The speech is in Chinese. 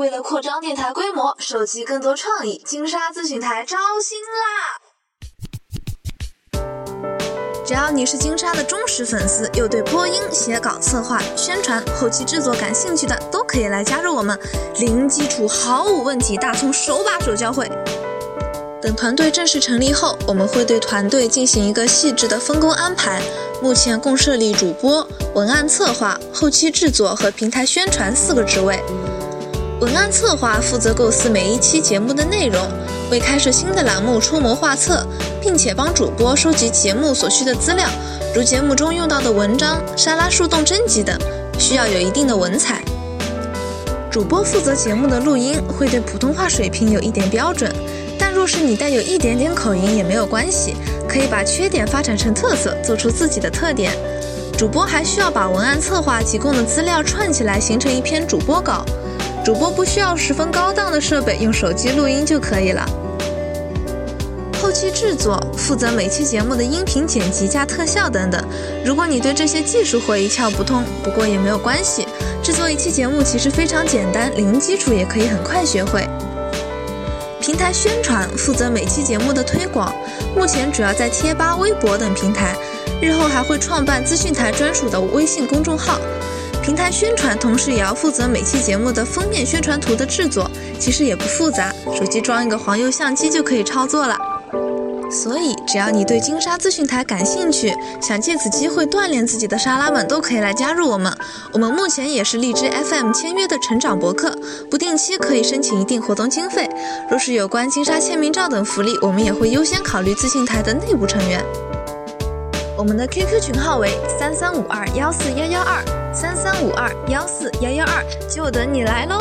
为了扩张电台规模，收集更多创意，金沙资讯台招新啦！只要你是金沙的忠实粉丝，又对播音、写稿、策划、宣传、后期制作感兴趣的，都可以来加入我们，零基础毫无问题，大葱手把手教会。等团队正式成立后，我们会对团队进行一个细致的分工安排。目前共设立主播、文案策划、后期制作和平台宣传四个职位。文案策划负责构思每一期节目的内容，为开设新的栏目出谋划策，并且帮主播收集节目所需的资料，如节目中用到的文章、沙拉树洞征集等，需要有一定的文采。主播负责节目的录音，会对普通话水平有一点标准，但若是你带有一点点口音也没有关系，可以把缺点发展成特色，做出自己的特点。主播还需要把文案策划提供的资料串起来，形成一篇主播稿。主播不需要十分高档的设备，用手机录音就可以了。后期制作负责每期节目的音频剪辑加特效等等。如果你对这些技术活一窍不通，不过也没有关系，制作一期节目其实非常简单，零基础也可以很快学会。平台宣传负责每期节目的推广，目前主要在贴吧、微博等平台，日后还会创办资讯台专属的微信公众号。平台宣传，同时也要负责每期节目的封面宣传图的制作，其实也不复杂，手机装一个黄油相机就可以操作了。所以，只要你对金沙资讯台感兴趣，想借此机会锻炼自己的沙拉们，都可以来加入我们。我们目前也是荔枝 FM 签约的成长博客，不定期可以申请一定活动经费。若是有关金沙签名照等福利，我们也会优先考虑资讯台的内部成员。我们的 QQ 群号为三三五二幺四幺幺二。三三五二幺四幺幺二，就等你来喽！